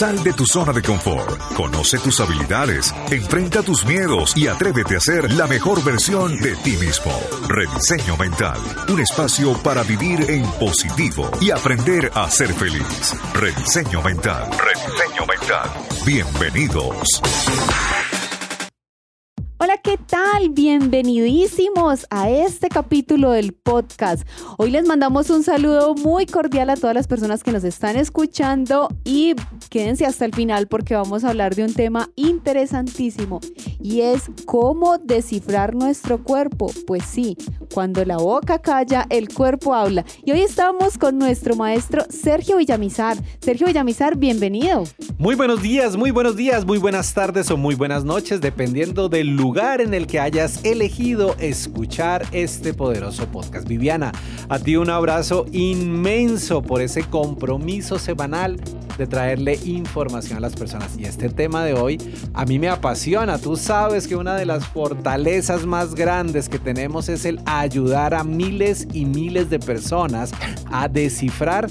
Sal de tu zona de confort, conoce tus habilidades, enfrenta tus miedos y atrévete a ser la mejor versión de ti mismo. Rediseño Mental, un espacio para vivir en positivo y aprender a ser feliz. Rediseño Mental, Rediseño Mental. Bienvenidos. Hola, ¿qué tal? Bienvenidísimos a este capítulo del podcast. Hoy les mandamos un saludo muy cordial a todas las personas que nos están escuchando y quédense hasta el final porque vamos a hablar de un tema interesantísimo y es cómo descifrar nuestro cuerpo. Pues sí, cuando la boca calla, el cuerpo habla. Y hoy estamos con nuestro maestro Sergio Villamizar. Sergio Villamizar, bienvenido. Muy buenos días, muy buenos días, muy buenas tardes o muy buenas noches, dependiendo del lugar en el que hayas elegido escuchar este poderoso podcast. Viviana, a ti un abrazo inmenso por ese compromiso semanal de traerle información a las personas. Y este tema de hoy a mí me apasiona. Tú sabes que una de las fortalezas más grandes que tenemos es el ayudar a miles y miles de personas a descifrar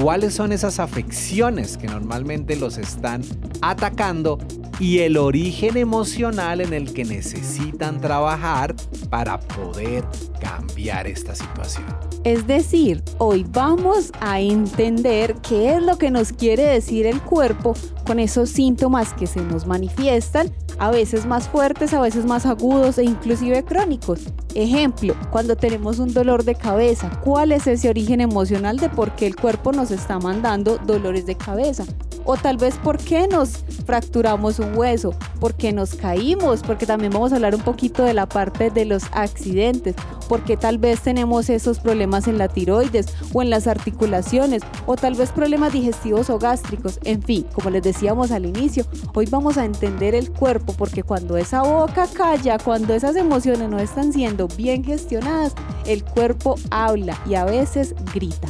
cuáles son esas afecciones que normalmente los están atacando y el origen emocional en el que necesitan trabajar para poder cambiar esta situación. Es decir, hoy vamos a entender qué es lo que nos quiere decir el cuerpo con esos síntomas que se nos manifiestan, a veces más fuertes, a veces más agudos e inclusive crónicos. Ejemplo, cuando tenemos un dolor de cabeza, ¿cuál es ese origen emocional de por qué el cuerpo nos está mandando dolores de cabeza? O tal vez por qué nos fracturamos un hueso, por qué nos caímos, porque también vamos a hablar un poquito de la parte de los accidentes, porque tal vez tenemos esos problemas en la tiroides o en las articulaciones, o tal vez problemas digestivos o gástricos. En fin, como les decíamos al inicio, hoy vamos a entender el cuerpo, porque cuando esa boca calla, cuando esas emociones no están siendo bien gestionadas, el cuerpo habla y a veces grita.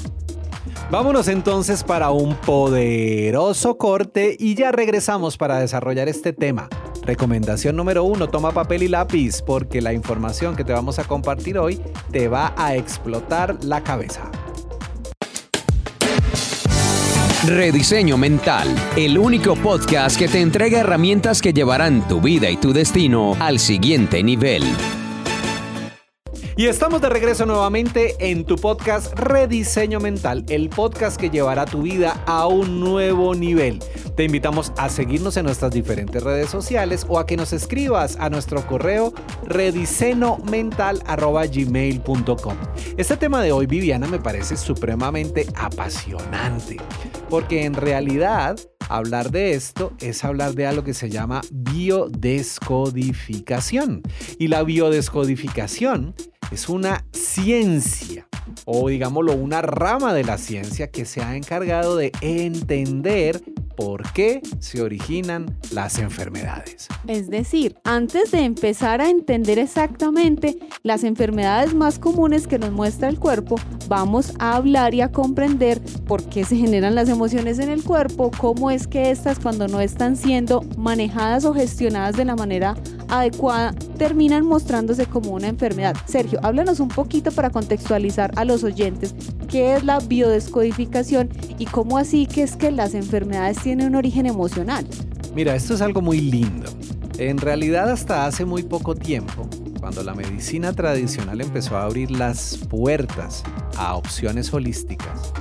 Vámonos entonces para un poderoso corte y ya regresamos para desarrollar este tema. Recomendación número uno, toma papel y lápiz porque la información que te vamos a compartir hoy te va a explotar la cabeza. Rediseño Mental, el único podcast que te entrega herramientas que llevarán tu vida y tu destino al siguiente nivel. Y estamos de regreso nuevamente en tu podcast Rediseño Mental, el podcast que llevará tu vida a un nuevo nivel. Te invitamos a seguirnos en nuestras diferentes redes sociales o a que nos escribas a nuestro correo redisenomental.gmail.com. Este tema de hoy, Viviana, me parece supremamente apasionante, porque en realidad hablar de esto es hablar de algo que se llama biodescodificación. Y la biodescodificación es una ciencia o digámoslo una rama de la ciencia que se ha encargado de entender por qué se originan las enfermedades. Es decir, antes de empezar a entender exactamente las enfermedades más comunes que nos muestra el cuerpo, vamos a hablar y a comprender por qué se generan las emociones en el cuerpo, cómo es que estas cuando no están siendo manejadas o gestionadas de la manera adecuada terminan mostrándose como una enfermedad. Sergio, háblanos un poquito para contextualizar a los oyentes qué es la biodescodificación y cómo así que es que las enfermedades tienen un origen emocional. Mira, esto es algo muy lindo. En realidad hasta hace muy poco tiempo, cuando la medicina tradicional empezó a abrir las puertas a opciones holísticas,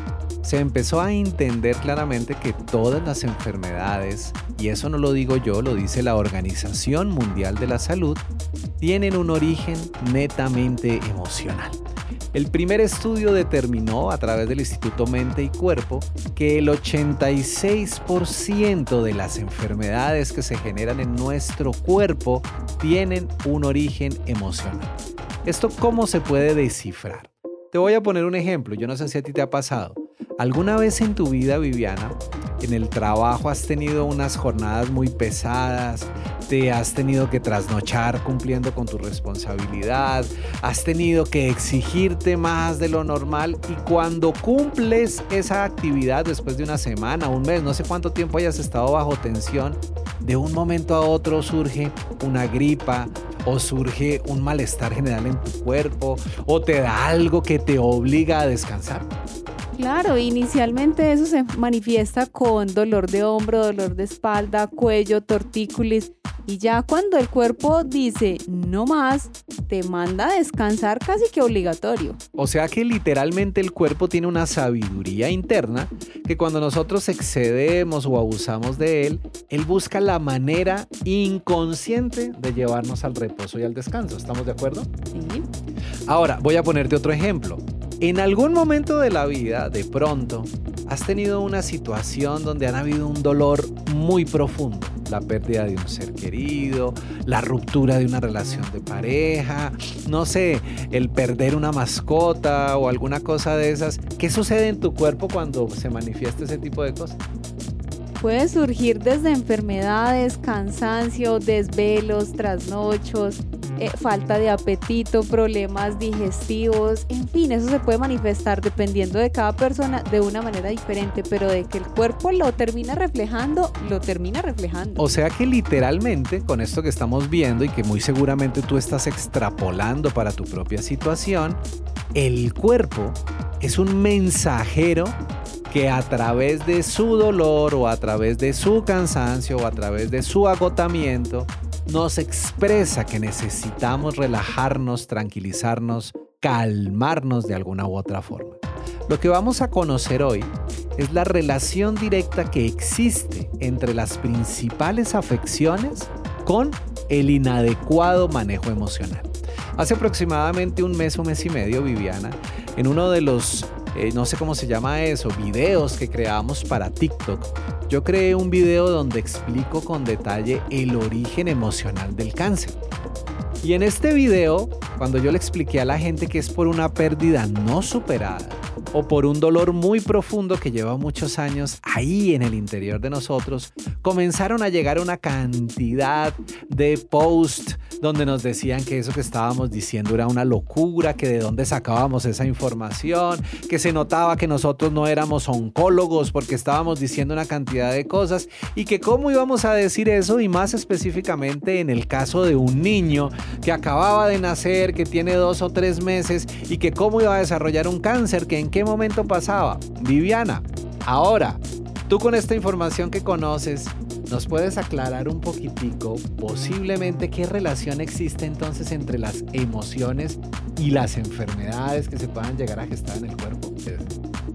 se empezó a entender claramente que todas las enfermedades, y eso no lo digo yo, lo dice la Organización Mundial de la Salud, tienen un origen netamente emocional. El primer estudio determinó a través del Instituto Mente y Cuerpo que el 86% de las enfermedades que se generan en nuestro cuerpo tienen un origen emocional. ¿Esto cómo se puede descifrar? Te voy a poner un ejemplo, yo no sé si a ti te ha pasado. ¿Alguna vez en tu vida, Viviana, en el trabajo has tenido unas jornadas muy pesadas? ¿Te has tenido que trasnochar cumpliendo con tu responsabilidad? ¿Has tenido que exigirte más de lo normal? Y cuando cumples esa actividad después de una semana, un mes, no sé cuánto tiempo hayas estado bajo tensión, de un momento a otro surge una gripa, o surge un malestar general en tu cuerpo o te da algo que te obliga a descansar. Claro, inicialmente eso se manifiesta con dolor de hombro, dolor de espalda, cuello, tortícolis. Y ya cuando el cuerpo dice no más, te manda a descansar casi que obligatorio. O sea que literalmente el cuerpo tiene una sabiduría interna que cuando nosotros excedemos o abusamos de él, él busca la manera inconsciente de llevarnos al reposo y al descanso. ¿Estamos de acuerdo? Sí. Ahora, voy a ponerte otro ejemplo. En algún momento de la vida, de pronto, has tenido una situación donde han habido un dolor muy profundo. La pérdida de un ser querido, la ruptura de una relación de pareja, no sé, el perder una mascota o alguna cosa de esas. ¿Qué sucede en tu cuerpo cuando se manifiesta ese tipo de cosas? Puede surgir desde enfermedades, cansancio, desvelos, trasnochos, eh, falta de apetito, problemas digestivos, en fin, eso se puede manifestar dependiendo de cada persona de una manera diferente, pero de que el cuerpo lo termina reflejando, lo termina reflejando. O sea que literalmente con esto que estamos viendo y que muy seguramente tú estás extrapolando para tu propia situación, el cuerpo es un mensajero que a través de su dolor o a través de su cansancio o a través de su agotamiento nos expresa que necesitamos relajarnos, tranquilizarnos, calmarnos de alguna u otra forma. Lo que vamos a conocer hoy es la relación directa que existe entre las principales afecciones con el inadecuado manejo emocional. Hace aproximadamente un mes o mes y medio, Viviana, en uno de los eh, no sé cómo se llama eso, videos que creamos para TikTok. Yo creé un video donde explico con detalle el origen emocional del cáncer. Y en este video, cuando yo le expliqué a la gente que es por una pérdida no superada, o por un dolor muy profundo que lleva muchos años ahí en el interior de nosotros, comenzaron a llegar una cantidad de posts donde nos decían que eso que estábamos diciendo era una locura, que de dónde sacábamos esa información, que se notaba que nosotros no éramos oncólogos porque estábamos diciendo una cantidad de cosas y que cómo íbamos a decir eso y más específicamente en el caso de un niño que acababa de nacer, que tiene dos o tres meses y que cómo iba a desarrollar un cáncer, que en qué momento pasaba. Viviana, ahora, tú con esta información que conoces, ¿Nos puedes aclarar un poquitico posiblemente qué relación existe entonces entre las emociones y las enfermedades que se puedan llegar a gestar en el cuerpo?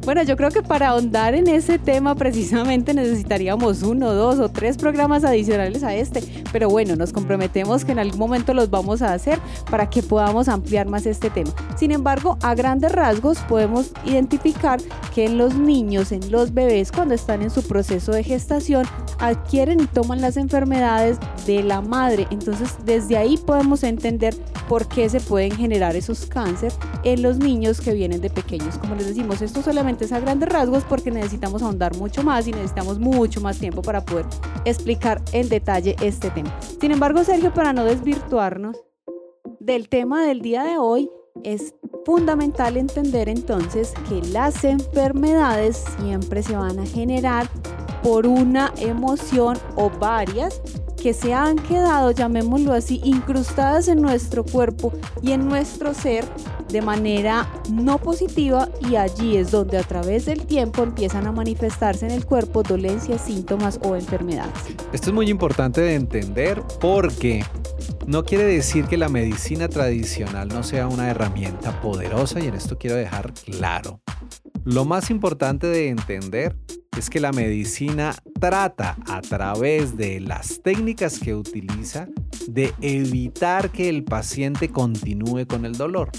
Bueno, yo creo que para ahondar en ese tema precisamente necesitaríamos uno, dos o tres programas adicionales a este. Pero bueno, nos comprometemos que en algún momento los vamos a hacer para que podamos ampliar más este tema. Sin embargo, a grandes rasgos podemos identificar que en los niños, en los bebés, cuando están en su proceso de gestación, adquieren y toman las enfermedades de la madre. Entonces, desde ahí podemos entender por qué se pueden generar esos cánceres en los niños que vienen de pequeños. Como les decimos, esto solamente a grandes rasgos porque necesitamos ahondar mucho más y necesitamos mucho más tiempo para poder explicar en detalle este tema. Sin embargo, Sergio, para no desvirtuarnos del tema del día de hoy, es fundamental entender entonces que las enfermedades siempre se van a generar por una emoción o varias que se han quedado, llamémoslo así, incrustadas en nuestro cuerpo y en nuestro ser de manera no positiva y allí es donde a través del tiempo empiezan a manifestarse en el cuerpo dolencias, síntomas o enfermedades. Esto es muy importante de entender porque no quiere decir que la medicina tradicional no sea una herramienta poderosa y en esto quiero dejar claro. Lo más importante de entender es que la medicina trata a través de las técnicas que utiliza de evitar que el paciente continúe con el dolor.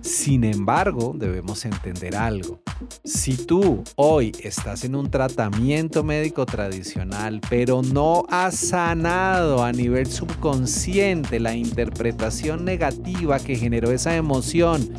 Sin embargo, debemos entender algo. Si tú hoy estás en un tratamiento médico tradicional, pero no has sanado a nivel subconsciente la interpretación negativa que generó esa emoción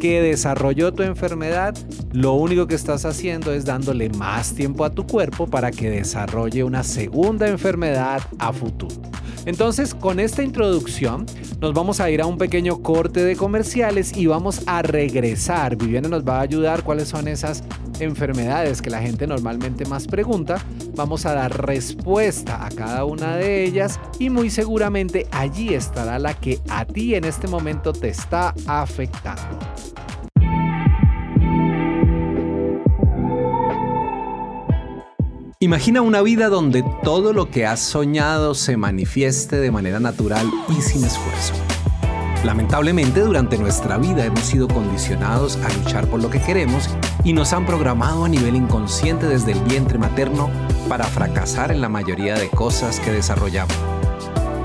que desarrolló tu enfermedad, lo único que estás haciendo es dándole más tiempo a tu cuerpo para que desarrolle una segunda enfermedad a futuro. Entonces, con esta introducción, nos vamos a ir a un pequeño corte de comerciales y vamos a regresar. Viviana nos va a ayudar cuáles son esas enfermedades que la gente normalmente más pregunta, vamos a dar respuesta a cada una de ellas y muy seguramente allí estará la que a ti en este momento te está afectando. Imagina una vida donde todo lo que has soñado se manifieste de manera natural y sin esfuerzo Lamentablemente durante nuestra vida hemos sido condicionados a luchar por lo que queremos y nos han programado a nivel inconsciente desde el vientre materno para fracasar en la mayoría de cosas que desarrollamos.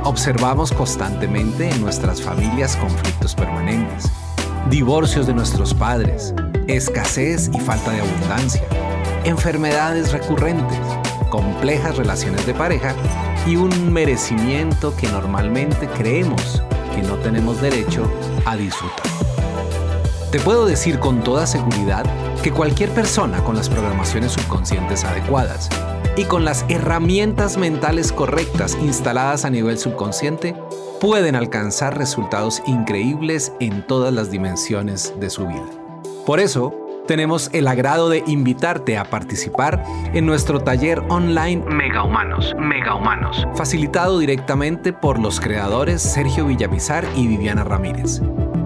Observamos constantemente en nuestras familias conflictos permanentes, divorcios de nuestros padres, escasez y falta de abundancia, enfermedades recurrentes, complejas relaciones de pareja y un merecimiento que normalmente creemos que no tenemos derecho a disfrutar. Te puedo decir con toda seguridad que cualquier persona con las programaciones subconscientes adecuadas y con las herramientas mentales correctas instaladas a nivel subconsciente pueden alcanzar resultados increíbles en todas las dimensiones de su vida. Por eso, tenemos el agrado de invitarte a participar en nuestro taller online Mega Humanos, Mega Humanos, facilitado directamente por los creadores Sergio Villamizar y Viviana Ramírez.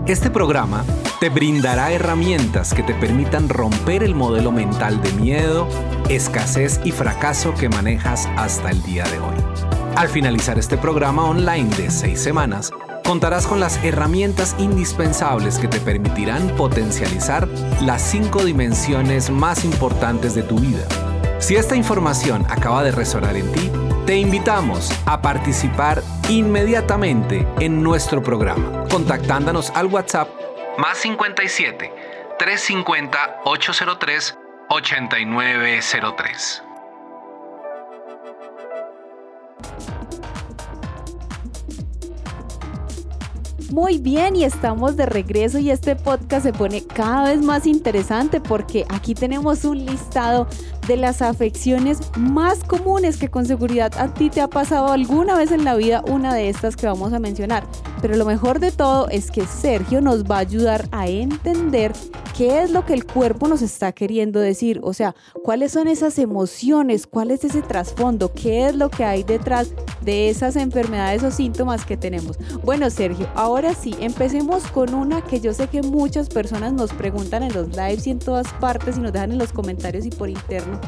Este programa te brindará herramientas que te permitan romper el modelo mental de miedo, escasez y fracaso que manejas hasta el día de hoy. Al finalizar este programa online de seis semanas, contarás con las herramientas indispensables que te permitirán potencializar las cinco dimensiones más importantes de tu vida. Si esta información acaba de resonar en ti, te invitamos a participar inmediatamente en nuestro programa, contactándonos al WhatsApp más 57 350 803 8903. Muy bien, y estamos de regreso y este podcast se pone cada vez más interesante porque aquí tenemos un listado de las afecciones más comunes que con seguridad a ti te ha pasado alguna vez en la vida una de estas que vamos a mencionar. Pero lo mejor de todo es que Sergio nos va a ayudar a entender qué es lo que el cuerpo nos está queriendo decir, o sea, cuáles son esas emociones, cuál es ese trasfondo, qué es lo que hay detrás de esas enfermedades o síntomas que tenemos. Bueno, Sergio, ahora sí, empecemos con una que yo sé que muchas personas nos preguntan en los lives y en todas partes y nos dejan en los comentarios y por interno,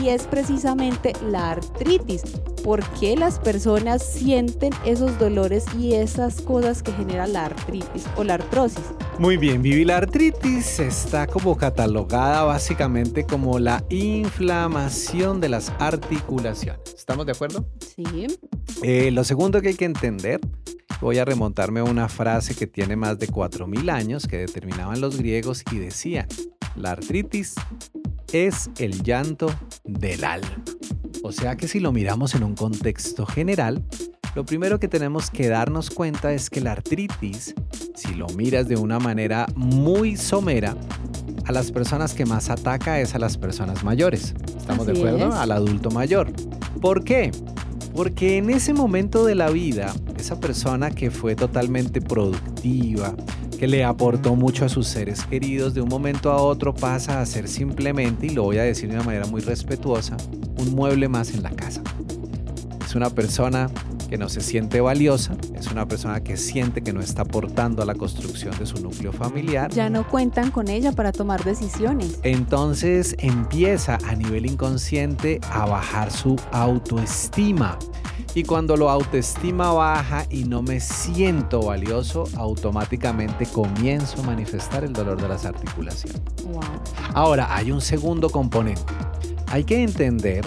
y es precisamente la artritis. ¿Por qué las personas sienten esos dolores y esas cosas que genera la artritis o la artrosis? Muy bien, Vivi, la artritis está como catalogada básicamente como la inflamación de las articulaciones. ¿Estamos de acuerdo? Sí. Eh, lo segundo que hay que entender, voy a remontarme a una frase que tiene más de 4.000 años que determinaban los griegos y decía, la artritis es el llanto del alma. O sea que si lo miramos en un contexto general, lo primero que tenemos que darnos cuenta es que la artritis, si lo miras de una manera muy somera, a las personas que más ataca es a las personas mayores. ¿Estamos de acuerdo? Al adulto mayor. ¿Por qué? Porque en ese momento de la vida, esa persona que fue totalmente productiva, que le aportó mucho a sus seres queridos, de un momento a otro pasa a ser simplemente, y lo voy a decir de una manera muy respetuosa, un mueble más en la casa. Es una persona que no se siente valiosa, es una persona que siente que no está aportando a la construcción de su núcleo familiar. Ya no cuentan con ella para tomar decisiones. Entonces empieza a nivel inconsciente a bajar su autoestima. Y cuando lo autoestima baja y no me siento valioso, automáticamente comienzo a manifestar el dolor de las articulaciones. Ahora, hay un segundo componente. Hay que entender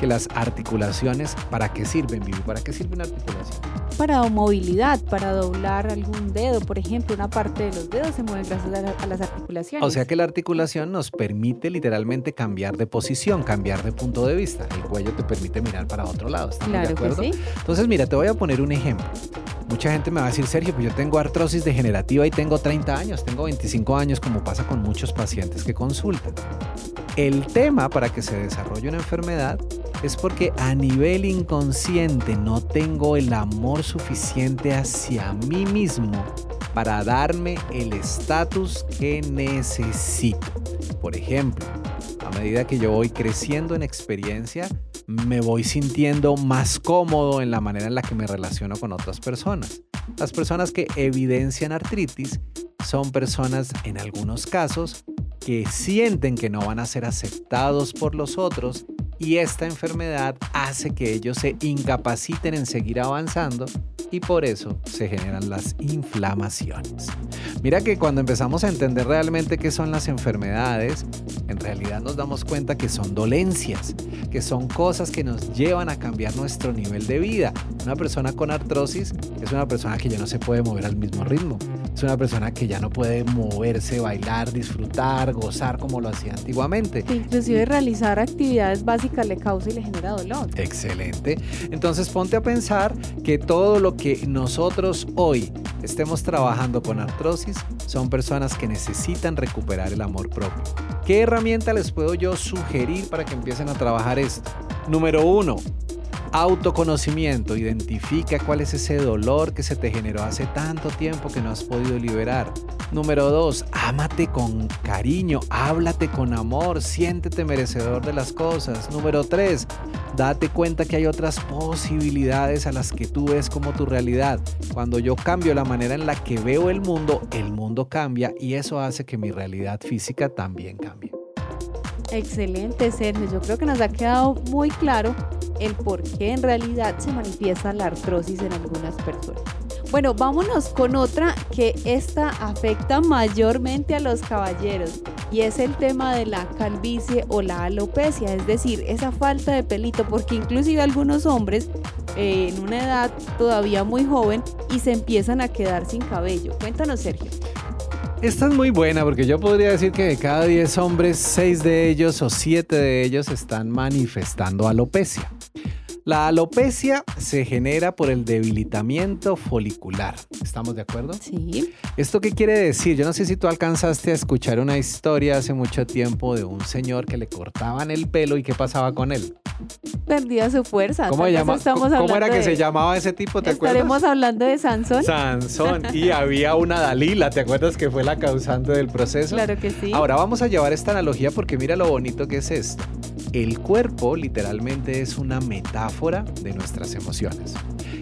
que las articulaciones, ¿para qué sirven, Vivi? ¿Para qué sirve una articulación? Para movilidad, para doblar algún dedo, por ejemplo, una parte de los dedos se mueve gracias a, las articulaciones. O sea que la articulación nos permite literalmente cambiar de posición, cambiar de punto de vista. El cuello te permite mirar para otro lado, ¿estamos de acuerdo? Que sí. Entonces, mira, te voy a poner un ejemplo. Mucha gente me va a decir, Sergio, pues yo tengo artrosis degenerativa y tengo 30 años, tengo 25 años, como pasa con muchos pacientes que consultan. El tema para que se desarrolle una enfermedad es porque a nivel inconsciente no tengo el amor suficiente hacia mí mismo para darme el estatus que necesito. Por ejemplo, a medida que yo voy creciendo en experiencia, me voy sintiendo más cómodo en la manera en la que me relaciono con otras personas. Las personas que evidencian artritis son personas en algunos casos que sienten que no van a ser aceptados por los otros y esta enfermedad hace que ellos se incapaciten en seguir avanzando y por eso se generan las inflamaciones. Mira que cuando empezamos a entender realmente qué son las enfermedades, en realidad nos damos cuenta que son dolencias, que son cosas que nos llevan a cambiar nuestro nivel de vida. Una persona con artrosis es una persona que ya no se puede mover al mismo ritmo. Es una persona que ya no puede moverse, bailar, disfrutar, gozar como lo hacía antiguamente. inclusive realizar actividades básicas le causa y le genera dolor. Excelente. Entonces ponte a pensar que todo lo que nosotros hoy estemos trabajando con artrosis son personas que necesitan recuperar el amor propio. ¿Qué herramienta les puedo yo sugerir para que empiecen a trabajar esto? Número uno, Autoconocimiento, identifica cuál es ese dolor que se te generó hace tanto tiempo que no has podido liberar. Número dos, ámate con cariño, háblate con amor, siéntete merecedor de las cosas. Número tres, date cuenta que hay otras posibilidades a las que tú ves como tu realidad. Cuando yo cambio la manera en la que veo el mundo, el mundo cambia y eso hace que mi realidad física también cambie. Excelente, Sergio. Yo creo que nos ha quedado muy claro el por qué en realidad se manifiesta la artrosis en algunas personas. Bueno, vámonos con otra que esta afecta mayormente a los caballeros y es el tema de la calvicie o la alopecia, es decir, esa falta de pelito, porque inclusive algunos hombres eh, en una edad todavía muy joven y se empiezan a quedar sin cabello. Cuéntanos, Sergio. Esta es muy buena porque yo podría decir que de cada 10 hombres, 6 de ellos o 7 de ellos están manifestando alopecia. La alopecia se genera por el debilitamiento folicular. ¿Estamos de acuerdo? Sí. ¿Esto qué quiere decir? Yo no sé si tú alcanzaste a escuchar una historia hace mucho tiempo de un señor que le cortaban el pelo y qué pasaba con él. Perdía su fuerza. ¿Cómo, ¿cómo era que se llamaba ese tipo? ¿Te Estaremos hablando de Sansón. Sansón. Y había una Dalila, ¿te acuerdas que fue la causante del proceso? Claro que sí. Ahora vamos a llevar esta analogía porque mira lo bonito que es esto. El cuerpo literalmente es una metáfora de nuestras emociones.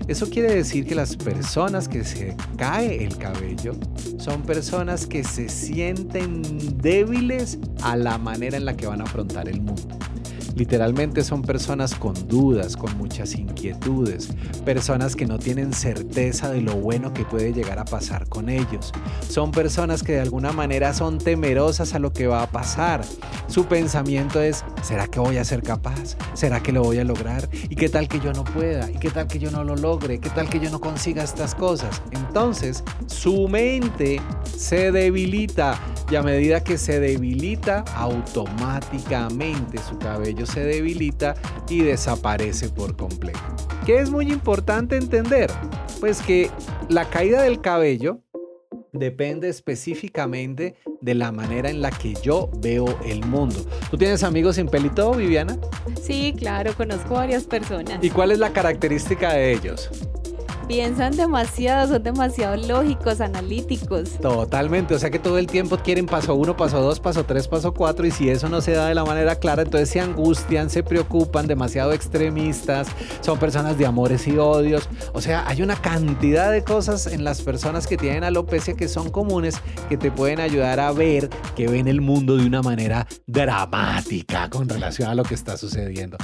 Eso quiere decir que las personas que se cae el cabello son personas que se sienten débiles a la manera en la que van a afrontar el mundo. Literalmente son personas con dudas, con muchas inquietudes, personas que no tienen certeza de lo bueno que puede llegar a pasar con ellos. Son personas que de alguna manera son temerosas a lo que va a pasar. Su pensamiento es, ¿será que voy a ser capaz? ¿Será que lo voy a lograr? ¿Y qué tal que yo no pueda? ¿Y qué tal que yo no lo logre? ¿Qué tal que yo no consiga estas cosas? Entonces, su mente se debilita y a medida que se debilita, automáticamente su cabello se debilita y desaparece por completo. ¿Qué es muy importante entender? Pues que la caída del cabello depende específicamente de la manera en la que yo veo el mundo. ¿Tú tienes amigos sin pelito, Viviana? Sí, claro, conozco varias personas. ¿Y cuál es la característica de ellos? Piensan demasiado, son demasiado lógicos, analíticos. Totalmente, o sea que todo el tiempo quieren paso uno, paso dos, paso tres, paso cuatro y si eso no se da de la manera clara, entonces se angustian, se preocupan, demasiado extremistas, son personas de amores y odios. O sea, hay una cantidad de cosas en las personas que tienen alopecia que son comunes que te pueden ayudar a ver que ven el mundo de una manera dramática con relación a lo que está sucediendo.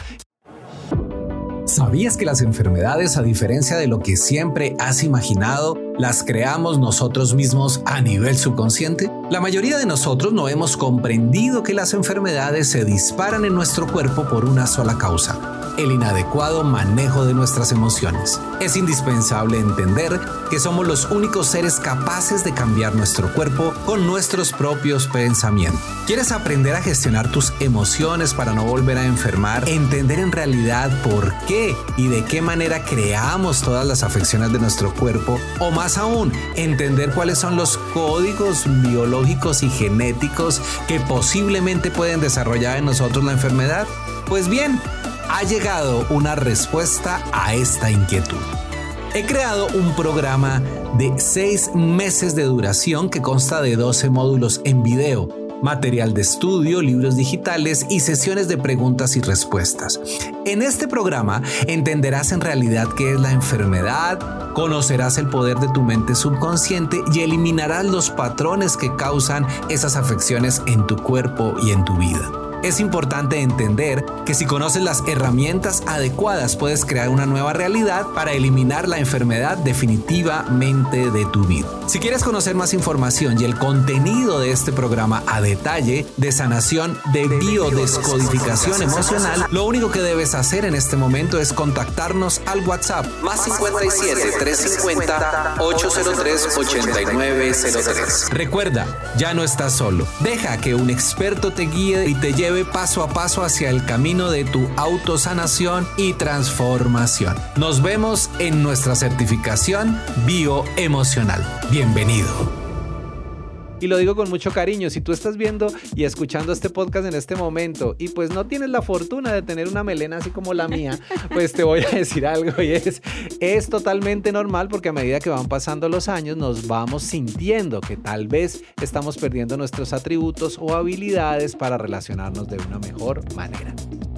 ¿Sabías que las enfermedades, a diferencia de lo que siempre has imaginado, las creamos nosotros mismos a nivel subconsciente? La mayoría de nosotros no hemos comprendido que las enfermedades se disparan en nuestro cuerpo por una sola causa el inadecuado manejo de nuestras emociones. Es indispensable entender que somos los únicos seres capaces de cambiar nuestro cuerpo con nuestros propios pensamientos. ¿Quieres aprender a gestionar tus emociones para no volver a enfermar? Entender en realidad por qué y de qué manera creamos todas las afecciones de nuestro cuerpo o más aún, entender cuáles son los códigos biológicos y genéticos que posiblemente pueden desarrollar en nosotros la enfermedad? Pues bien, ha llegado una respuesta a esta inquietud. He creado un programa de 6 meses de duración que consta de 12 módulos en video, material de estudio, libros digitales y sesiones de preguntas y respuestas. En este programa entenderás en realidad qué es la enfermedad, conocerás el poder de tu mente subconsciente y eliminarás los patrones que causan esas afecciones en tu cuerpo y en tu vida. Es importante entender que si conoces las herramientas adecuadas puedes crear una nueva realidad para eliminar la enfermedad definitivamente de tu vida. Si quieres conocer más información y el contenido de este programa a detalle de sanación de biodescodificación emocional, lo único que debes hacer en este momento es contactarnos al WhatsApp más 57 350 803 8903. Recuerda, ya no estás solo. Deja que un experto te guíe y te lleve paso a paso hacia el camino de tu autosanación y transformación. Nos vemos en nuestra certificación bioemocional. Bienvenido. Y lo digo con mucho cariño, si tú estás viendo y escuchando este podcast en este momento y pues no tienes la fortuna de tener una melena así como la mía, pues te voy a decir algo y es, es totalmente normal porque a medida que van pasando los años nos vamos sintiendo que tal vez estamos perdiendo nuestros atributos o habilidades para relacionarnos de una mejor manera.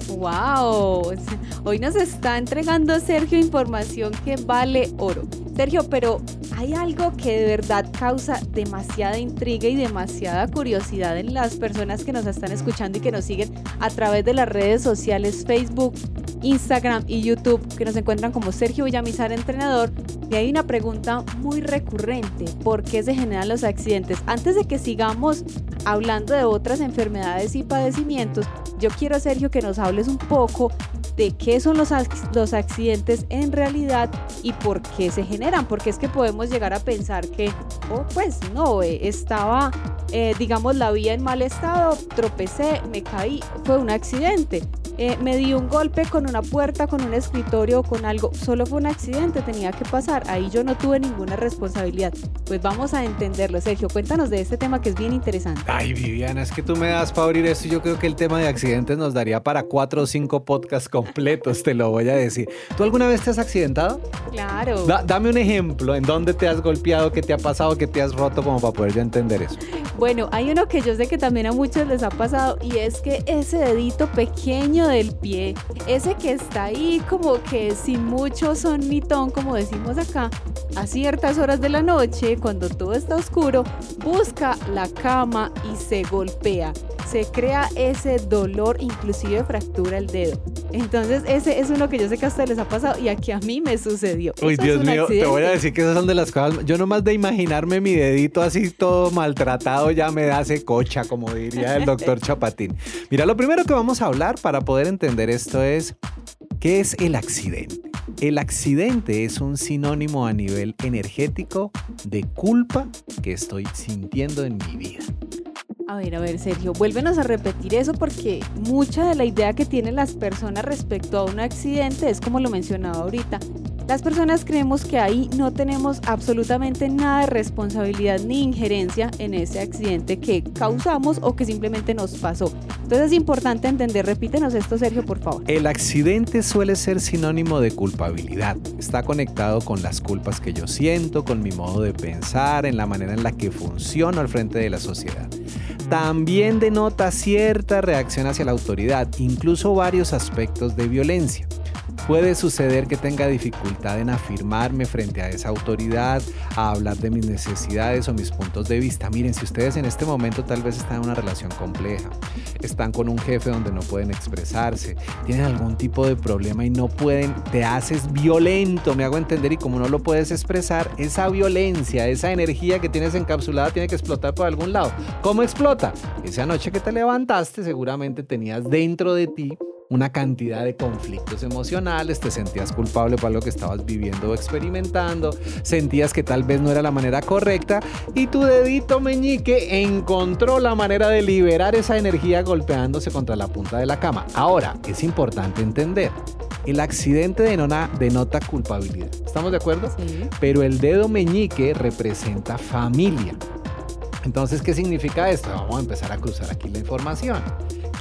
¡Wow! Hoy nos está entregando Sergio información que vale oro. Sergio, pero hay algo que de verdad causa demasiada intriga y demasiada curiosidad en las personas que nos están escuchando y que nos siguen a través de las redes sociales Facebook, Instagram y YouTube, que nos encuentran como Sergio Villamizar Entrenador. Y hay una pregunta muy recurrente, ¿por qué se generan los accidentes? Antes de que sigamos hablando de otras enfermedades y padecimientos, yo quiero, Sergio, que nos hables un poco de qué son los, los accidentes en realidad y por qué se generan, porque es que podemos llegar a pensar que, oh, pues no, eh, estaba, eh, digamos, la vía en mal estado, tropecé, me caí, fue un accidente. Eh, me di un golpe con una puerta, con un escritorio, con algo, solo fue un accidente, tenía que pasar, ahí yo no tuve ninguna responsabilidad. Pues vamos a entenderlo, Sergio, cuéntanos de este tema que es bien interesante. Ay, Viviana, es que tú me das para abrir esto, yo creo que el tema de accidentes nos daría para cuatro o cinco podcasts completos, te lo voy a decir. ¿Tú alguna vez te has accidentado? Claro. dame un ejemplo, ¿en dónde te has golpeado, qué te ha pasado, qué te has roto como para poder yo entender eso? Bueno, hay uno que yo sé que también a muchos les ha pasado y es que ese dedito pequeño del pie, ese que está ahí como que sin mucho sonitón, como decimos acá, a ciertas horas de la noche, cuando todo está oscuro, busca la cama y se golpea. Se crea ese dolor, inclusive fractura el dedo. Entonces, ese es uno que yo sé que a ustedes les ha pasado y aquí a mí me sucedió. Uy, Dios mío, te voy a decir que esas son de las cosas. Yo nomás de imaginarme mi dedito así todo maltratado ya me da cocha, como diría el doctor Chapatín. Mira, lo primero que vamos a hablar para entender esto es, ¿qué es el accidente? El accidente es un sinónimo a nivel energético de culpa que estoy sintiendo en mi vida. A ver, a ver, Sergio, vuélvenos a repetir eso porque mucha de la idea que tienen las personas respecto a un accidente es como lo mencionaba ahorita. Las personas creemos que ahí no tenemos absolutamente nada de responsabilidad ni injerencia en ese accidente que causamos o que simplemente nos pasó. Entonces es importante entender, repítenos esto Sergio, por favor. El accidente suele ser sinónimo de culpabilidad. Está conectado con las culpas que yo siento, con mi modo de pensar, en la manera en la que funciono al frente de la sociedad también denota cierta reacción hacia la autoridad, incluso varios aspectos de violencia. Puede suceder que tenga dificultad en afirmarme frente a esa autoridad, a hablar de mis necesidades o mis puntos de vista. Miren, si ustedes en este momento tal vez están en una relación compleja, están con un jefe donde no pueden expresarse, tienen algún tipo de problema y no pueden, te haces violento, me hago entender, y como no lo puedes expresar, esa violencia, esa energía que tienes encapsulada tiene que explotar por algún lado. ¿Cómo explota? Esa noche que te levantaste seguramente tenías dentro de ti una cantidad de conflictos emocionales, te sentías culpable por lo que estabas viviendo o experimentando, sentías que tal vez no era la manera correcta y tu dedito meñique encontró la manera de liberar esa energía golpeándose contra la punta de la cama. Ahora, es importante entender, el accidente denota, denota culpabilidad. ¿Estamos de acuerdo? Sí. Pero el dedo meñique representa familia. Entonces, ¿qué significa esto? Vamos a empezar a cruzar aquí la información.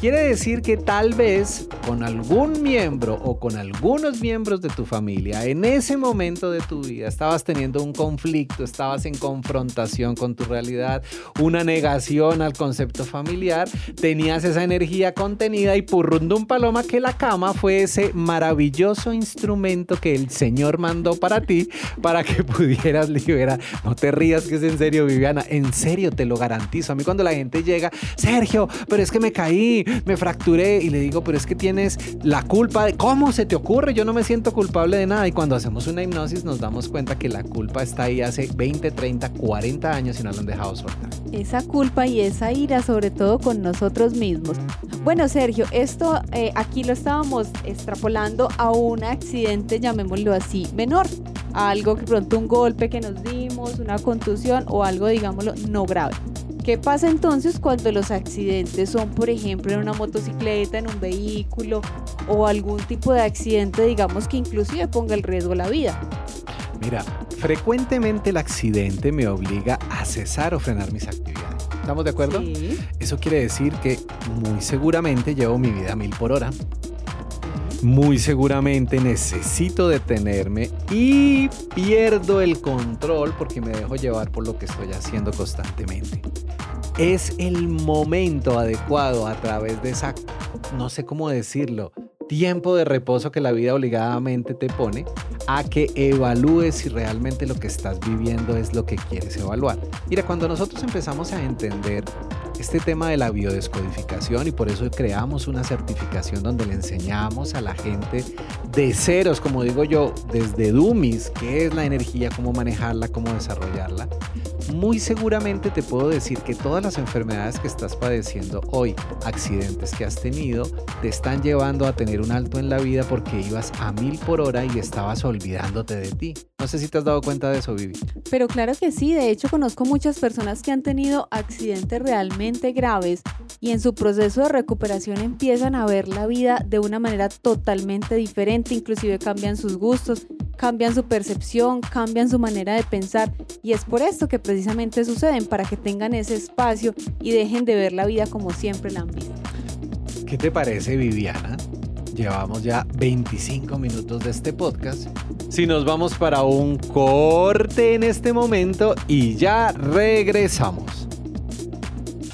Quiere decir que tal vez con algún miembro o con algunos miembros de tu familia en ese momento de tu vida estabas teniendo un conflicto, estabas en confrontación con tu realidad, una negación al concepto familiar, tenías esa energía contenida y purrundum paloma que la cama fue ese maravilloso instrumento que el Señor mandó para ti para que pudieras liberar. No te rías que es en serio, Viviana, en serio te lo garantizo. A mí cuando la gente llega, Sergio, pero es que me caí, me fracturé y le digo, pero es que tienes la culpa de cómo se te ocurre, yo no me siento culpable de nada. Y cuando hacemos una hipnosis nos damos cuenta que la culpa está ahí hace 20, 30, 40 años y no la han dejado soltar. Esa culpa y esa ira, sobre todo con nosotros mismos. Bueno, Sergio, esto eh, aquí lo estábamos extrapolando a un accidente, llamémoslo así, menor. Algo que pronto un golpe que nos dimos, una contusión o algo, digámoslo, no grave. ¿Qué pasa entonces cuando los accidentes son, por ejemplo, en una motocicleta, en un vehículo o algún tipo de accidente, digamos, que inclusive ponga en riesgo la vida? Mira, frecuentemente el accidente me obliga a cesar o frenar mis actividades. ¿Estamos de acuerdo? Sí. Eso quiere decir que muy seguramente llevo mi vida a mil por hora. Muy seguramente necesito detenerme y pierdo el control porque me dejo llevar por lo que estoy haciendo constantemente. Es el momento adecuado a través de esa, no sé cómo decirlo, tiempo de reposo que la vida obligadamente te pone a que evalúes si realmente lo que estás viviendo es lo que quieres evaluar. Mira, cuando nosotros empezamos a entender este tema de la biodescodificación y por eso creamos una certificación donde le enseñamos a la gente de ceros, como digo yo, desde dummies, qué es la energía, cómo manejarla, cómo desarrollarla. Muy seguramente te puedo decir que todas las enfermedades que estás padeciendo hoy, accidentes que has tenido, te están llevando a tener un alto en la vida porque ibas a mil por hora y estabas olvidándote de ti. No sé si te has dado cuenta de eso, Vivi. Pero claro que sí, de hecho conozco muchas personas que han tenido accidentes realmente graves y en su proceso de recuperación empiezan a ver la vida de una manera totalmente diferente, inclusive cambian sus gustos, cambian su percepción, cambian su manera de pensar y es por esto que precisamente suceden, para que tengan ese espacio y dejen de ver la vida como siempre la han visto. ¿Qué te parece, Viviana? Llevamos ya 25 minutos de este podcast. Si nos vamos para un corte en este momento y ya regresamos.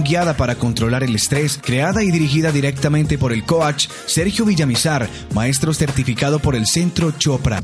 guiada para controlar el estrés, creada y dirigida directamente por el coach Sergio Villamizar, maestro certificado por el Centro Chopra.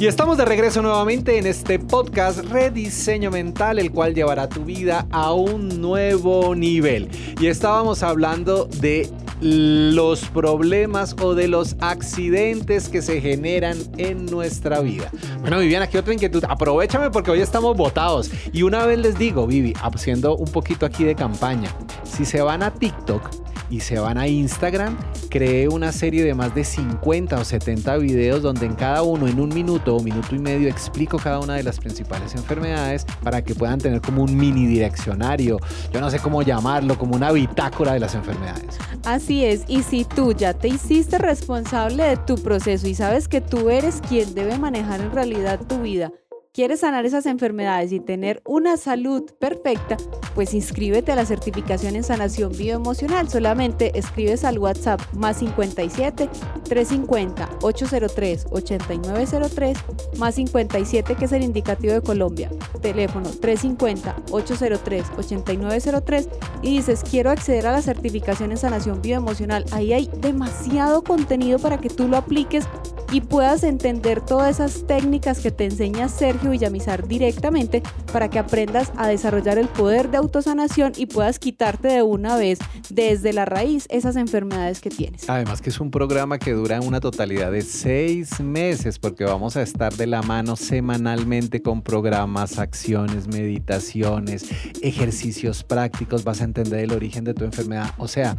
Y estamos de regreso nuevamente en este podcast Rediseño Mental, el cual llevará tu vida a un nuevo nivel. Y estábamos hablando de los problemas o de los accidentes que se generan en nuestra vida. Bueno, Viviana, aquí otra inquietud. Aprovechame porque hoy estamos votados. Y una vez les digo, Vivi, haciendo un poquito aquí de campaña, si se van a TikTok, y se van a Instagram, creé una serie de más de 50 o 70 videos donde en cada uno, en un minuto o minuto y medio, explico cada una de las principales enfermedades para que puedan tener como un mini direccionario, yo no sé cómo llamarlo, como una bitácora de las enfermedades. Así es, y si tú ya te hiciste responsable de tu proceso y sabes que tú eres quien debe manejar en realidad tu vida, quieres sanar esas enfermedades y tener una salud perfecta, pues inscríbete a la certificación en sanación bioemocional. Solamente escribes al WhatsApp más 57 350 803 8903 más 57 que es el indicativo de Colombia. Teléfono 350 803 8903 y dices quiero acceder a la certificación en sanación bioemocional. Ahí hay demasiado contenido para que tú lo apliques y puedas entender todas esas técnicas que te enseña Sergio Villamizar directamente para que aprendas a desarrollar el poder de autosanación y puedas quitarte de una vez desde la raíz esas enfermedades que tienes. Además que es un programa que dura una totalidad de seis meses porque vamos a estar de la mano semanalmente con programas, acciones, meditaciones, ejercicios prácticos, vas a entender el origen de tu enfermedad. O sea,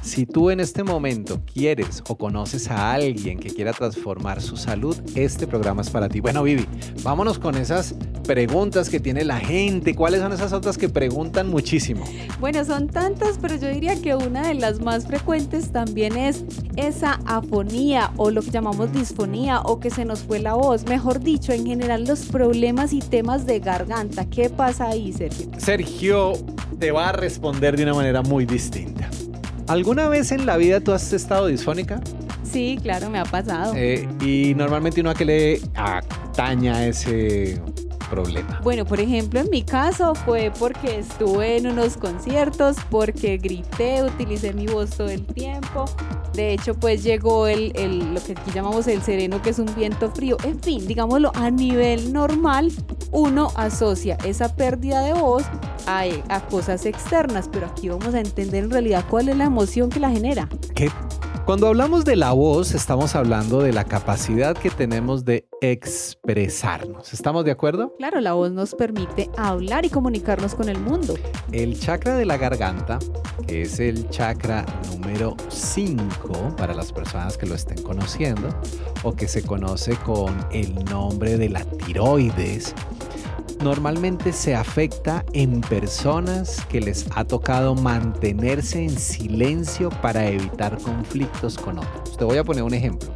Si tú en este momento quieres o conoces a alguien que quiera transformar su salud, este programa es para ti. Bueno, Vivi, vámonos con esas preguntas que tiene la gente. ¿Cuáles son esas otras que preguntan muchísimo? Bueno, son tantas, pero yo diría que una de las más frecuentes también es esa afonía o lo que llamamos disfonía o que se nos fue la voz. Mejor dicho, en general los problemas y temas de garganta. ¿Qué pasa ahí, Sergio? Sergio te va a responder de una manera muy distinta. ¿Alguna vez en la vida tú has estado disfónica? Sí, claro, me ha pasado. Eh, y normalmente uno a qué le ataña ese problema. Bueno, por ejemplo, en mi caso fue porque estuve en unos conciertos, porque grité, utilicé mi voz todo el tiempo. De hecho, pues llegó el, el, lo que aquí llamamos el sereno, que es un viento frío. En fin, digámoslo, a nivel normal, uno asocia esa pérdida de voz a, a cosas externas, pero aquí vamos a entender en realidad cuál es la emoción que la genera. ¿Qué cuando hablamos de la voz, estamos hablando de la capacidad que tenemos de expresarnos. ¿Estamos de acuerdo? Claro, la voz nos permite hablar y comunicarnos con el mundo. El chakra de la garganta, que es el chakra número 5 para las personas que lo estén conociendo, o que se conoce con el nombre de la tiroides, normalmente se afecta en personas que les ha tocado mantenerse en silencio para evitar conflictos con otros. Te voy a poner un ejemplo.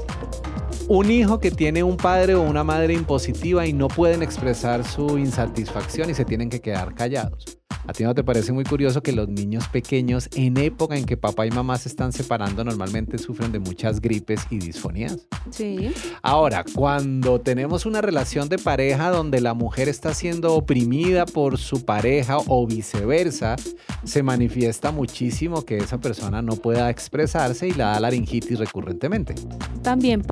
Un hijo que tiene un padre o una madre impositiva y no pueden expresar su insatisfacción y se tienen que quedar callados. ¿A ti no te parece muy curioso que los niños pequeños en época en que papá y mamá se están separando normalmente sufren de muchas gripes y disfonías? Sí. Ahora, cuando tenemos una relación de pareja donde la mujer está siendo oprimida por su pareja o viceversa, se manifiesta muchísimo que esa persona no pueda expresarse y la da laringitis recurrentemente. También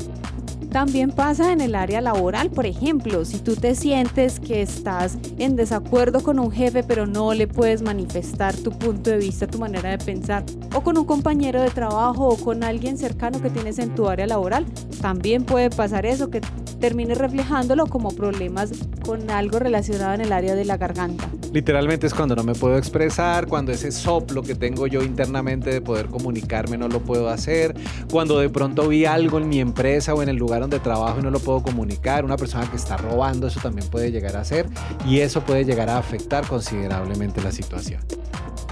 también pasa en el área laboral, por ejemplo, si tú te sientes que estás en desacuerdo con un jefe pero no le puedes manifestar tu punto de vista, tu manera de pensar, o con un compañero de trabajo o con alguien cercano que tienes en tu área laboral, también puede pasar eso, que termine reflejándolo como problemas con algo relacionado en el área de la garganta. Literalmente es cuando no me puedo expresar, cuando ese soplo que tengo yo internamente de poder comunicarme no lo puedo hacer, cuando de pronto vi algo en mi empresa o en el lugar donde trabajo y no lo puedo comunicar, una persona que está robando, eso también puede llegar a ser y eso puede llegar a afectar considerablemente la situación.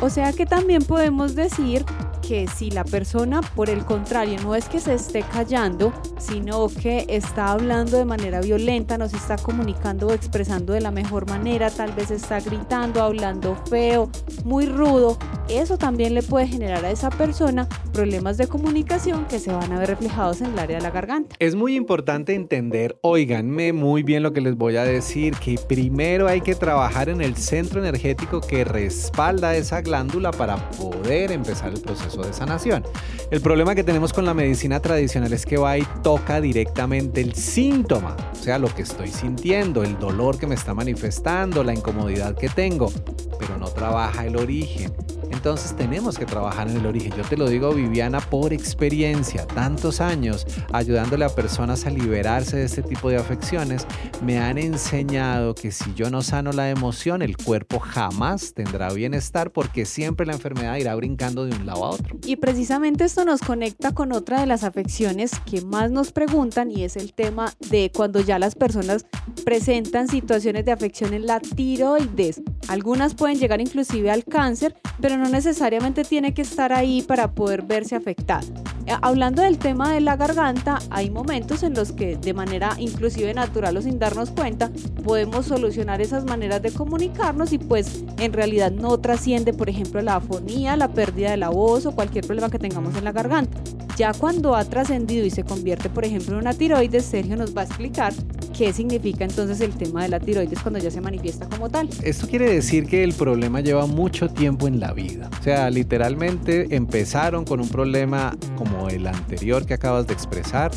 O sea que también podemos decir que si la persona, por el contrario, no es que se esté callando, sino que está hablando de manera violenta, no se está comunicando o expresando de la mejor manera, tal vez está gritando, hablando feo, muy rudo, eso también le puede generar a esa persona problemas de comunicación que se van a ver reflejados en el área de la garganta. Es muy importante entender, oiganme muy bien lo que les voy a decir, que primero hay que trabajar en el centro energético que respalda esa glándula para poder empezar el proceso de sanación. El problema que tenemos con la medicina tradicional es que va y toca directamente el síntoma, o sea, lo que estoy sintiendo, el dolor que me está manifestando, la incomodidad que tengo, pero no trabaja el origen. Entonces tenemos que trabajar en el origen. Yo te lo digo, Viviana, por experiencia, tantos años ayudándole a personas a liberarse de este tipo de afecciones, me han enseñado que si yo no sano la emoción, el cuerpo jamás tendrá bienestar porque siempre la enfermedad irá brincando de un lado a otro. Y precisamente esto nos conecta con otra de las afecciones que más nos preguntan y es el tema de cuando ya las personas presentan situaciones de afección en la tiroides. Algunas pueden llegar inclusive al cáncer, pero no necesariamente tiene que estar ahí para poder verse afectada. Eh, hablando del tema de la garganta, hay momentos en los que de manera inclusive natural o sin darnos cuenta podemos solucionar esas maneras de comunicarnos y pues en realidad no trasciende por ejemplo la afonía, la pérdida de la voz o cualquier problema que tengamos en la garganta. Ya cuando ha trascendido y se convierte por ejemplo en una tiroides, Sergio nos va a explicar qué significa entonces el tema de la tiroides cuando ya se manifiesta como tal. Esto quiere decir que el problema lleva mucho tiempo en la vida. O sea, literalmente empezaron con un problema como el anterior que acabas de expresar.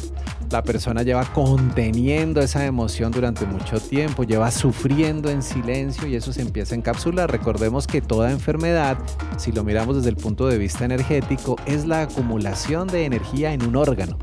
La persona lleva conteniendo esa emoción durante mucho tiempo, lleva sufriendo en silencio y eso se empieza a encapsular. Recordemos que toda enfermedad, si lo miramos desde el punto de vista energético, es la acumulación de energía en un órgano.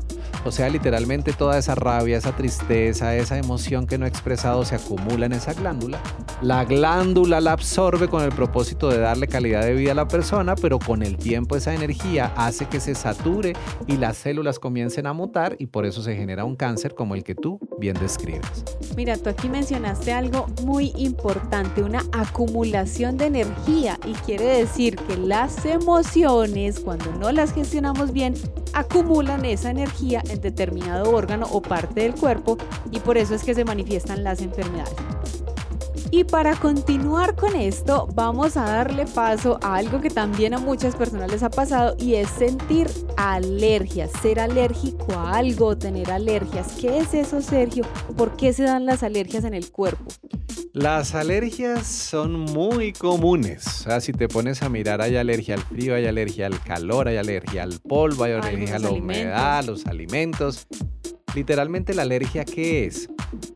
O sea, literalmente toda esa rabia, esa tristeza, esa emoción que no he expresado se acumula en esa glándula. La glándula la absorbe con el propósito de darle calidad de vida a la persona, pero con el tiempo esa energía hace que se sature y las células comiencen a mutar y por eso se genera un cáncer como el que tú bien describes. Mira, tú aquí mencionaste algo muy importante, una acumulación de energía y quiere decir que las emociones, cuando no las gestionamos bien, acumulan esa energía en determinado órgano o parte del cuerpo y por eso es que se manifiestan las enfermedades. Y para continuar con esto, vamos a darle paso a algo que también a muchas personas les ha pasado y es sentir alergias, ser alérgico a algo, tener alergias. ¿Qué es eso, Sergio? ¿Por qué se dan las alergias en el cuerpo? Las alergias son muy comunes. O sea, si te pones a mirar, hay alergia al frío, hay alergia al calor, hay alergia al polvo, hay alergia a la humedad, a los alimentos. Literalmente la alergia, ¿qué es?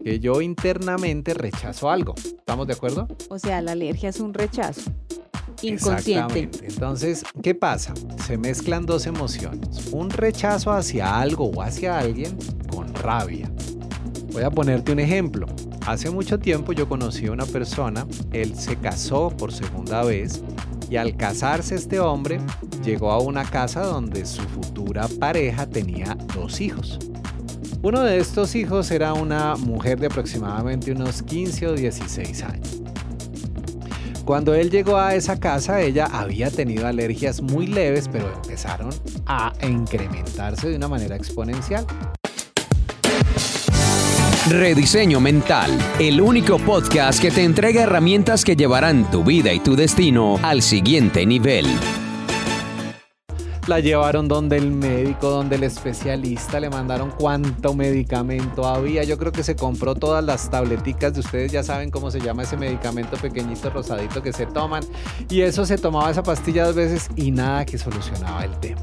Que yo internamente rechazo algo. ¿Estamos de acuerdo? O sea, la alergia es un rechazo inconsciente. Entonces, ¿qué pasa? Se mezclan dos emociones. Un rechazo hacia algo o hacia alguien con rabia. Voy a ponerte un ejemplo. Hace mucho tiempo yo conocí a una persona, él se casó por segunda vez y al casarse este hombre llegó a una casa donde su futura pareja tenía dos hijos. Uno de estos hijos era una mujer de aproximadamente unos 15 o 16 años. Cuando él llegó a esa casa, ella había tenido alergias muy leves, pero empezaron a incrementarse de una manera exponencial. Rediseño Mental, el único podcast que te entrega herramientas que llevarán tu vida y tu destino al siguiente nivel. La llevaron donde el médico, donde el especialista, le mandaron cuánto medicamento había. Yo creo que se compró todas las tableticas de ustedes, ya saben cómo se llama ese medicamento pequeñito rosadito que se toman. Y eso se tomaba esa pastilla dos veces y nada que solucionaba el tema.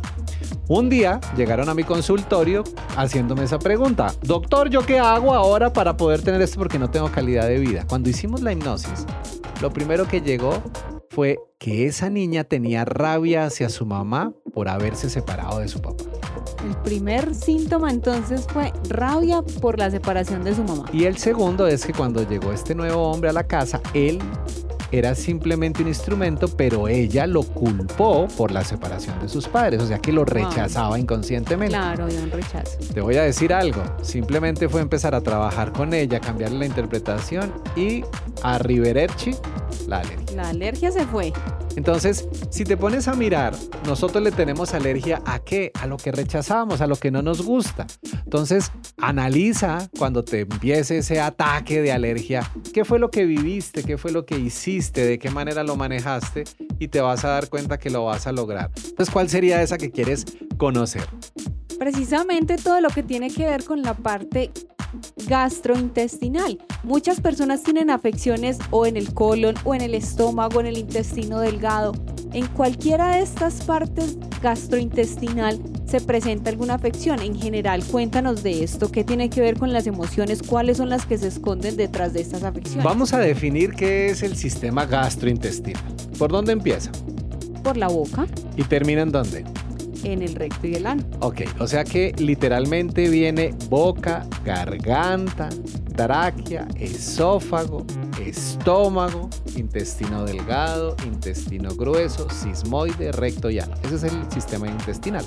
Un día llegaron a mi consultorio haciéndome esa pregunta. Doctor, ¿yo qué hago ahora para poder tener esto porque no tengo calidad de vida? Cuando hicimos la hipnosis, lo primero que llegó fue que esa niña tenía rabia hacia su mamá por haberse separado de su papá. El primer síntoma entonces fue rabia por la separación de su mamá. Y el segundo es que cuando llegó este nuevo hombre a la casa, él era simplemente un instrumento, pero ella lo culpó por la separación de sus padres, o sea que lo rechazaba inconscientemente. Claro, había un rechazo. Te voy a decir algo, simplemente fue empezar a trabajar con ella, cambiarle la interpretación y a Rivererchi la alergia. La alergia se fue. Entonces, si te pones a mirar, nosotros le tenemos alergia a qué? A lo que rechazamos, a lo que no nos gusta. Entonces, analiza cuando te empiece ese ataque de alergia, qué fue lo que viviste, qué fue lo que hiciste, de qué manera lo manejaste y te vas a dar cuenta que lo vas a lograr. Entonces, ¿cuál sería esa que quieres conocer? Precisamente todo lo que tiene que ver con la parte gastrointestinal. Muchas personas tienen afecciones o en el colon o en el estómago, en el intestino delgado. En cualquiera de estas partes gastrointestinal se presenta alguna afección. En general, cuéntanos de esto, qué tiene que ver con las emociones, cuáles son las que se esconden detrás de estas afecciones. Vamos a definir qué es el sistema gastrointestinal. ¿Por dónde empieza? Por la boca. ¿Y termina en dónde? en el recto y el ano. Ok, o sea que literalmente viene boca, garganta, tráquea, esófago, estómago, intestino delgado, intestino grueso, sismoide, recto y ano. Ese es el sistema intestinal.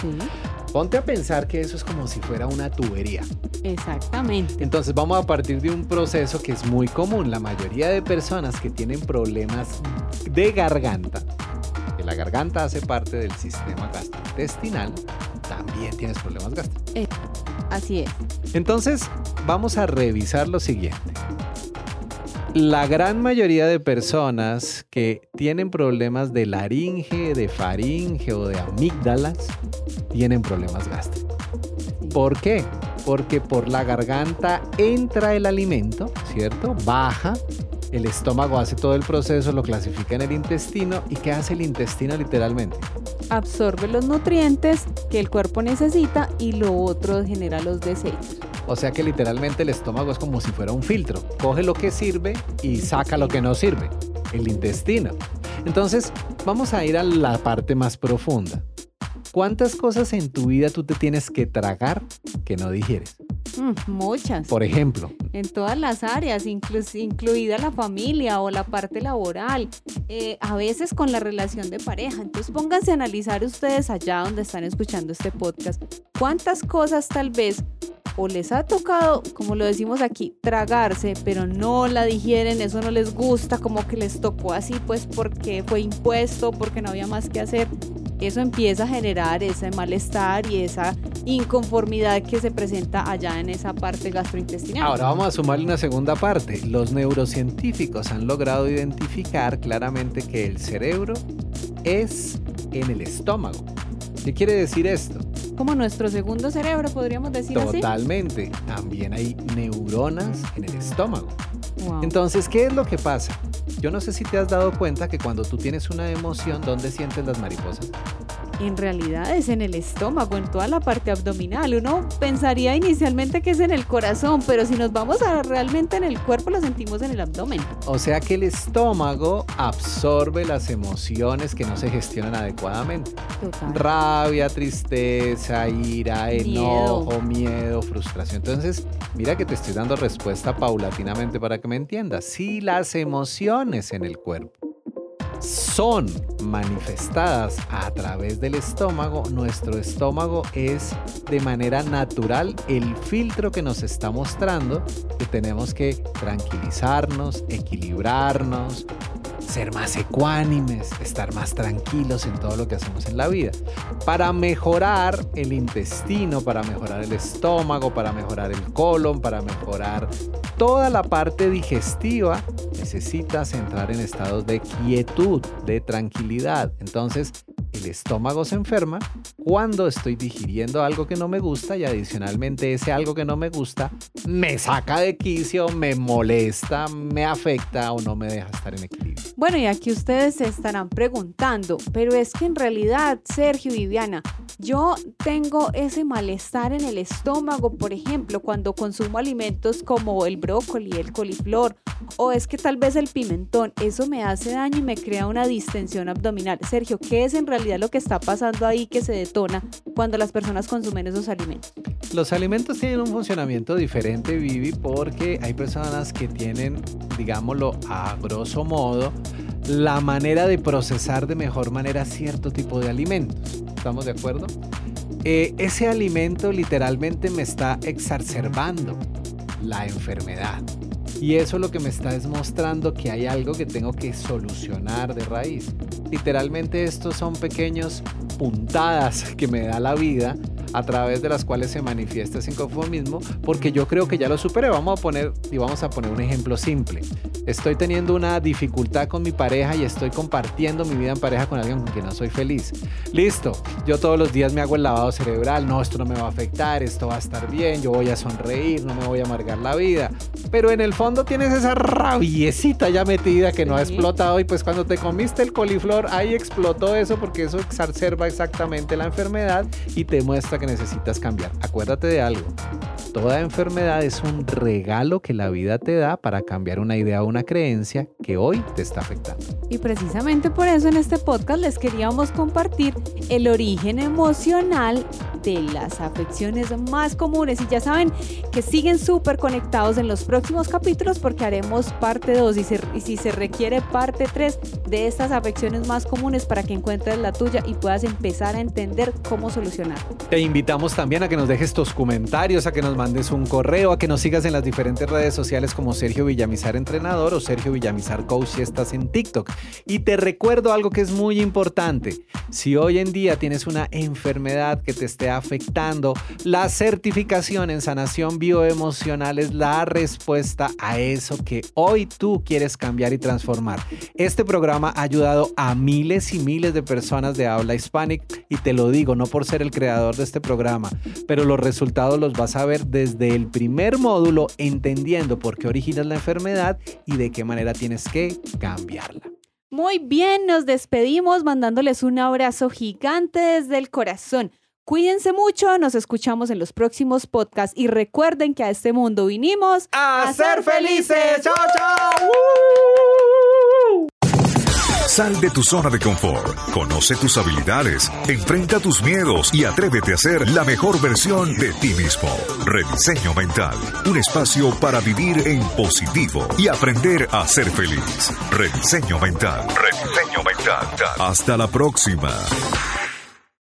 Sí. Ponte a pensar que eso es como si fuera una tubería. Exactamente. Entonces vamos a partir de un proceso que es muy común. La mayoría de personas que tienen problemas de garganta la garganta hace parte del sistema gastrointestinal, también tienes problemas gástricos. Eh, así es. Entonces, vamos a revisar lo siguiente. La gran mayoría de personas que tienen problemas de laringe, de faringe o de amígdalas tienen problemas gástricos. ¿Por qué? Porque por la garganta entra el alimento, ¿cierto? Baja, el estómago hace todo el proceso, lo clasifica en el intestino y ¿qué hace el intestino literalmente? Absorbe los nutrientes que el cuerpo necesita y lo otro genera los desechos. O sea que literalmente el estómago es como si fuera un filtro. Coge lo que sirve y saca lo que no sirve. El intestino. Entonces, vamos a ir a la parte más profunda. ¿Cuántas cosas en tu vida tú te tienes que tragar que no digieres? Mm, muchas. Por ejemplo, En todas las áreas, inclus- incluida la familia o la parte laboral, eh, a veces con la relación de pareja. Entonces pónganse a analizar ustedes allá donde están escuchando este podcast, cuántas cosas tal vez o les ha tocado, como lo decimos aquí, tragarse, pero no la digieren, eso no les gusta, como que les tocó así, pues porque fue impuesto, porque no había más que hacer. Eso empieza a generar ese malestar y esa inconformidad que se presenta allá en esa parte gastrointestinal. ahora vamos a sumarle una segunda parte. Los neurocientíficos han logrado identificar claramente que el cerebro es en el estómago. ¿Qué quiere decir esto? como nuestro segundo cerebro, podríamos decir así. Totalmente. También hay neuronas en el estómago. Wow. Entonces, ¿qué es lo que pasa? Yo no sé si te has dado cuenta que cuando tú tienes una emoción, ¿dónde sientes las mariposas? En realidad es en el estómago, en toda la parte abdominal. Uno pensaría inicialmente que es en el corazón, pero si nos vamos a realmente en el cuerpo, lo sentimos en el abdomen. O sea que el estómago absorbe las emociones que no se gestionan adecuadamente. Total. Rabia, tristeza, ira, enojo, miedo. frustración. Entonces, mira que te estoy dando respuesta paulatinamente para que me entiendas. Si las emociones en el cuerpo. Son manifestadas a través del estómago, nuestro estómago es de manera natural el filtro que nos está mostrando que tenemos que tranquilizarnos, equilibrarnos, ser más ecuánimes, estar más tranquilos en todo lo que hacemos en la vida. Para mejorar el intestino, para mejorar el estómago, para mejorar el colon, para mejorar toda la parte digestiva, necesitas entrar en estados de quietud, de tranquilidad. Entonces, el estómago se enferma cuando estoy digiriendo algo que no me gusta y adicionalmente ese algo que no me gusta me saca de quicio, me molesta, me afecta o no me deja estar en equilibrio. Bueno, y aquí ustedes se estarán preguntando, pero es que en realidad, Sergio y Viviana, yo tengo ese malestar en el estómago, por ejemplo, cuando consumo alimentos como el brócoli, el coliflor, o es que tal vez el pimentón, eso me hace daño y me crea una distensión abdominal. Sergio, ¿qué es en realidad lo que está pasando ahí que se detona cuando las personas consumen esos alimentos? Los alimentos tienen un funcionamiento diferente, Vivi, porque hay personas que tienen, digámoslo a grosso modo, la manera de procesar de mejor manera cierto tipo de alimentos. ¿Estamos de acuerdo? Eh, ese alimento literalmente me está exacerbando la enfermedad. Y eso lo que me está es mostrando que hay algo que tengo que solucionar de raíz. Literalmente estos son pequeños puntadas que me da la vida a través de las cuales se manifiesta ese inconformismo, porque yo creo que ya lo superé. Vamos a poner y vamos a poner un ejemplo simple. Estoy teniendo una dificultad con mi pareja y estoy compartiendo mi vida en pareja con alguien con quien no soy feliz. Listo, yo todos los días me hago el lavado cerebral, no, esto no me va a afectar, esto va a estar bien, yo voy a sonreír, no me voy a amargar la vida. Pero en el fondo tienes esa rabiecita ya metida que no ha Sí. explotado y pues cuando te comiste el coliflor ahí explotó eso porque eso exacerba exactamente la enfermedad y te muestra que necesitas cambiar. Acuérdate de algo. Toda enfermedad es un regalo que la vida te da para cambiar una idea o una creencia que hoy te está afectando. Y precisamente por eso en este podcast les queríamos compartir el origen emocional de las afecciones más comunes. Y ya saben que siguen súper conectados en los próximos capítulos porque haremos parte 2 y, se- y si se requiere parte 3 de estas afecciones más comunes para que encuentres la tuya y puedas empezar a entender cómo solucionar. Te invitamos también a que nos dejes tus comentarios, a que nos mandes un correo, a que nos sigas en las diferentes redes sociales como Sergio Villamizar Entrenador o Sergio Villamizar Coach si estás en TikTok. Y te recuerdo algo que es muy importante. Si hoy en día tienes una enfermedad que te esté afectando, la certificación en sanación bioemocional es la respuesta a eso que hoy tú quieres cambiar y transformar. Este programa ha ayudado a miles y miles de personas de habla hispánica y te lo digo, no por ser el creador de este programa, pero los resultados los vas a ver desde el primer módulo entendiendo por qué originas la enfermedad y de qué manera tienes que cambiarla. Muy bien, nos despedimos mandándoles un abrazo gigante desde el corazón. Cuídense mucho, nos escuchamos en los próximos podcasts y recuerden que a este mundo vinimos ¡A ser felices! ¡Chao, chao! Sal de tu zona de confort, conoce tus habilidades, enfrenta tus miedos y atrévete a ser la mejor versión de ti mismo. Rediseño Mental, un espacio para vivir en positivo y aprender a ser feliz. Rediseño Mental. Rediseño Mental. Hasta la próxima.